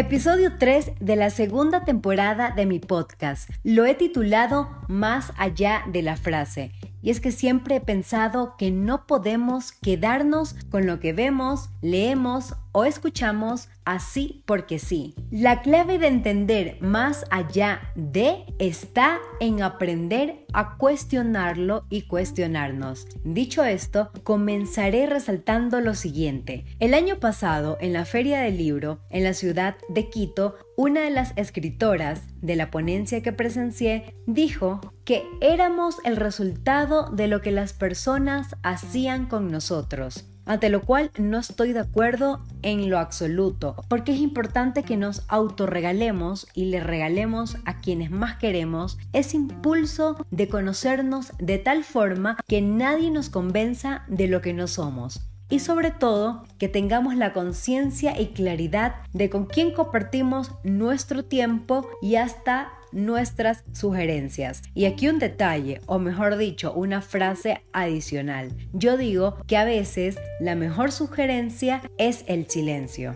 Episodio 3 de la segunda temporada de mi podcast. Lo he titulado Más allá de la frase. Y es que siempre he pensado que no podemos quedarnos con lo que vemos, leemos o escuchamos así porque sí. La clave de entender más allá de está en aprender a cuestionarlo y cuestionarnos. Dicho esto, comenzaré resaltando lo siguiente. El año pasado, en la Feria del Libro, en la ciudad de Quito, una de las escritoras de la ponencia que presencié dijo éramos el resultado de lo que las personas hacían con nosotros. Ante lo cual no estoy de acuerdo en lo absoluto, porque es importante que nos autorregalemos y le regalemos a quienes más queremos ese impulso de conocernos de tal forma que nadie nos convenza de lo que no somos y sobre todo que tengamos la conciencia y claridad de con quién compartimos nuestro tiempo y hasta nuestras sugerencias. Y aquí un detalle, o mejor dicho, una frase adicional. Yo digo que a veces la mejor sugerencia es el silencio.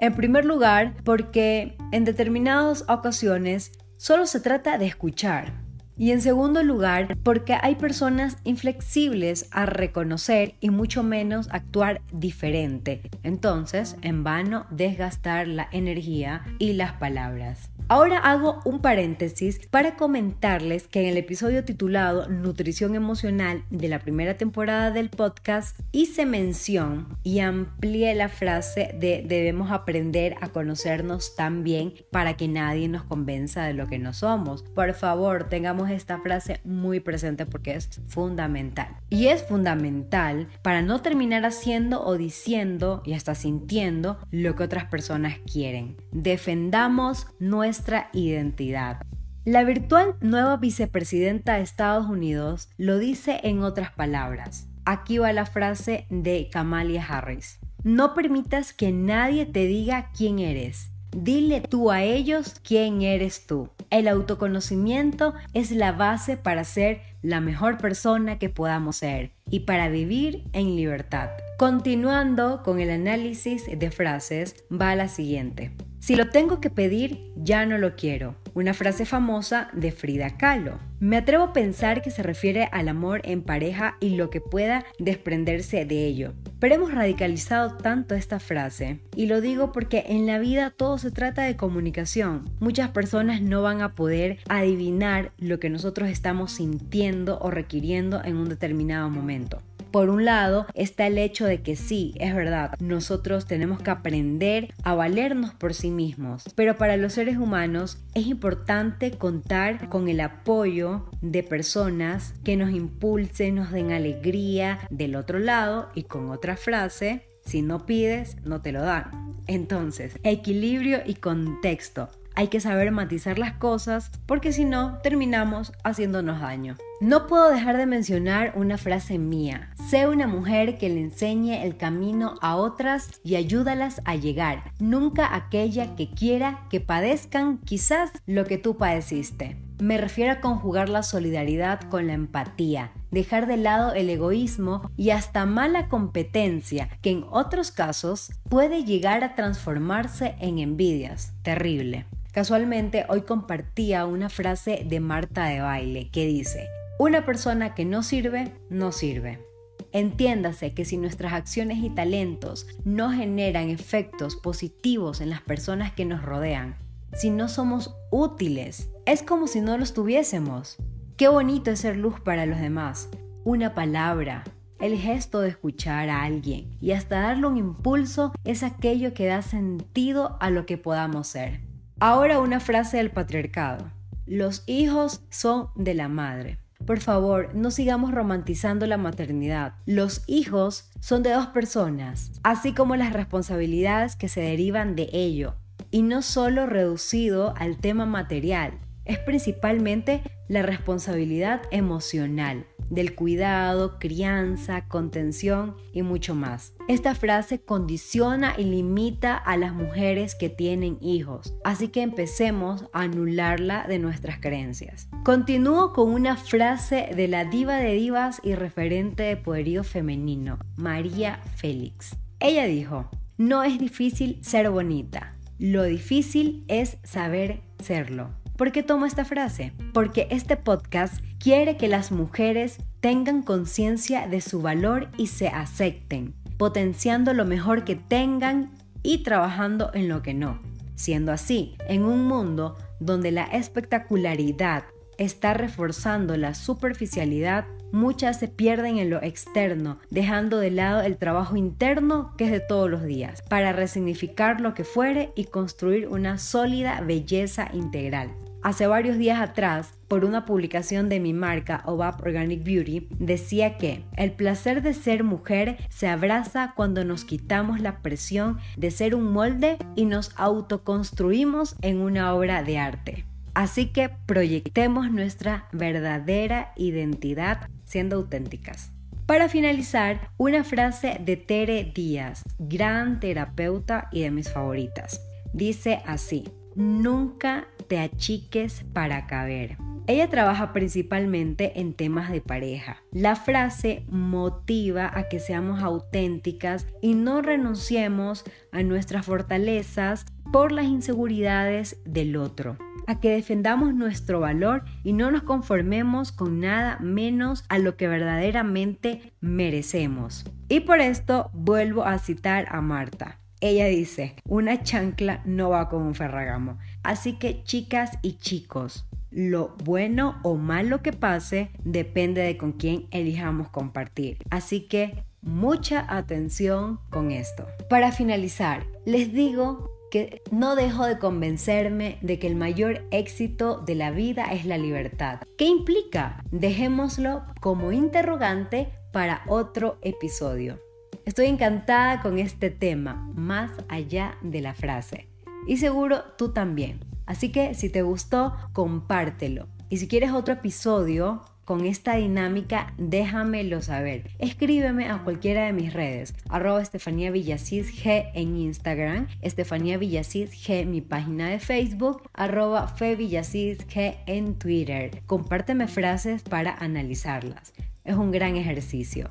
En primer lugar, porque en determinadas ocasiones solo se trata de escuchar. Y en segundo lugar, porque hay personas inflexibles a reconocer y mucho menos actuar diferente. Entonces, en vano desgastar la energía y las palabras. Ahora hago un paréntesis para comentarles que en el episodio titulado Nutrición Emocional de la primera temporada del podcast hice mención y amplié la frase de debemos aprender a conocernos tan bien para que nadie nos convenza de lo que no somos. Por favor, tengamos esta frase muy presente porque es fundamental. Y es fundamental para no terminar haciendo o diciendo y hasta sintiendo lo que otras personas quieren. Defendamos nuestra identidad. La virtual nueva vicepresidenta de Estados Unidos lo dice en otras palabras. Aquí va la frase de Kamala Harris. No permitas que nadie te diga quién eres. Dile tú a ellos quién eres tú. El autoconocimiento es la base para ser la mejor persona que podamos ser y para vivir en libertad. Continuando con el análisis de frases, va la siguiente. Si lo tengo que pedir, ya no lo quiero. Una frase famosa de Frida Kahlo. Me atrevo a pensar que se refiere al amor en pareja y lo que pueda desprenderse de ello. Pero hemos radicalizado tanto esta frase, y lo digo porque en la vida todo se trata de comunicación. Muchas personas no van a poder adivinar lo que nosotros estamos sintiendo o requiriendo en un determinado momento. Por un lado está el hecho de que sí, es verdad, nosotros tenemos que aprender a valernos por sí mismos, pero para los seres humanos es importante contar con el apoyo de personas que nos impulsen, nos den alegría del otro lado y con otra frase, si no pides, no te lo dan. Entonces, equilibrio y contexto. Hay que saber matizar las cosas porque si no terminamos haciéndonos daño. No puedo dejar de mencionar una frase mía. Sé una mujer que le enseñe el camino a otras y ayúdalas a llegar. Nunca aquella que quiera que padezcan quizás lo que tú padeciste. Me refiero a conjugar la solidaridad con la empatía, dejar de lado el egoísmo y hasta mala competencia, que en otros casos puede llegar a transformarse en envidias. Terrible. Casualmente hoy compartía una frase de Marta de Baile que dice, una persona que no sirve, no sirve. Entiéndase que si nuestras acciones y talentos no generan efectos positivos en las personas que nos rodean, si no somos útiles, es como si no los tuviésemos. Qué bonito es ser luz para los demás. Una palabra, el gesto de escuchar a alguien y hasta darle un impulso es aquello que da sentido a lo que podamos ser. Ahora una frase del patriarcado. Los hijos son de la madre. Por favor, no sigamos romantizando la maternidad. Los hijos son de dos personas, así como las responsabilidades que se derivan de ello, y no solo reducido al tema material, es principalmente la responsabilidad emocional del cuidado, crianza, contención y mucho más. Esta frase condiciona y limita a las mujeres que tienen hijos, así que empecemos a anularla de nuestras creencias. Continúo con una frase de la diva de divas y referente de poderío femenino, María Félix. Ella dijo, no es difícil ser bonita, Lo difícil es saber serlo. ¿Por qué tomo esta frase? Porque este podcast quiere que las mujeres tengan conciencia de su valor y se acepten, potenciando lo mejor que tengan y trabajando en lo que no. Siendo así, en un mundo donde la espectacularidad está reforzando la superficialidad, muchas se pierden en lo externo, dejando de lado el trabajo interno que es de todos los días, para resignificar lo que fuere y construir una sólida belleza integral. Hace varios días atrás, por una publicación de mi marca OVAP Organic Beauty, decía que el placer de ser mujer se abraza cuando nos quitamos la presión de ser un molde y nos autoconstruimos en una obra de arte. Así que proyectemos nuestra verdadera identidad siendo auténticas. Para finalizar, una frase de Tere Díaz, gran terapeuta y de mis favoritas. Dice así, nunca te achiques para caber. Ella trabaja principalmente en temas de pareja. La frase motiva a que seamos auténticas y no renunciemos a nuestras fortalezas por las inseguridades del otro, a que defendamos nuestro valor y no nos conformemos con nada menos a lo que verdaderamente merecemos. Y por esto vuelvo a citar a Marta. Ella dice, una chancla no va con un ferragamo. Así que chicas y chicos, lo bueno o malo que pase depende de con quién elijamos compartir. Así que mucha atención con esto. Para finalizar, les digo que no dejo de convencerme de que el mayor éxito de la vida es la libertad. ¿Qué implica? Dejémoslo como interrogante para otro episodio. Estoy encantada con este tema, más allá de la frase. Y seguro tú también. Así que si te gustó, compártelo. Y si quieres otro episodio con esta dinámica, déjamelo saber. Escríbeme a cualquiera de mis redes, arroba Estefanía Villasis G en Instagram, Estefanía Villasis G mi página de Facebook, arroba Fe G en Twitter. Compárteme frases para analizarlas. Es un gran ejercicio.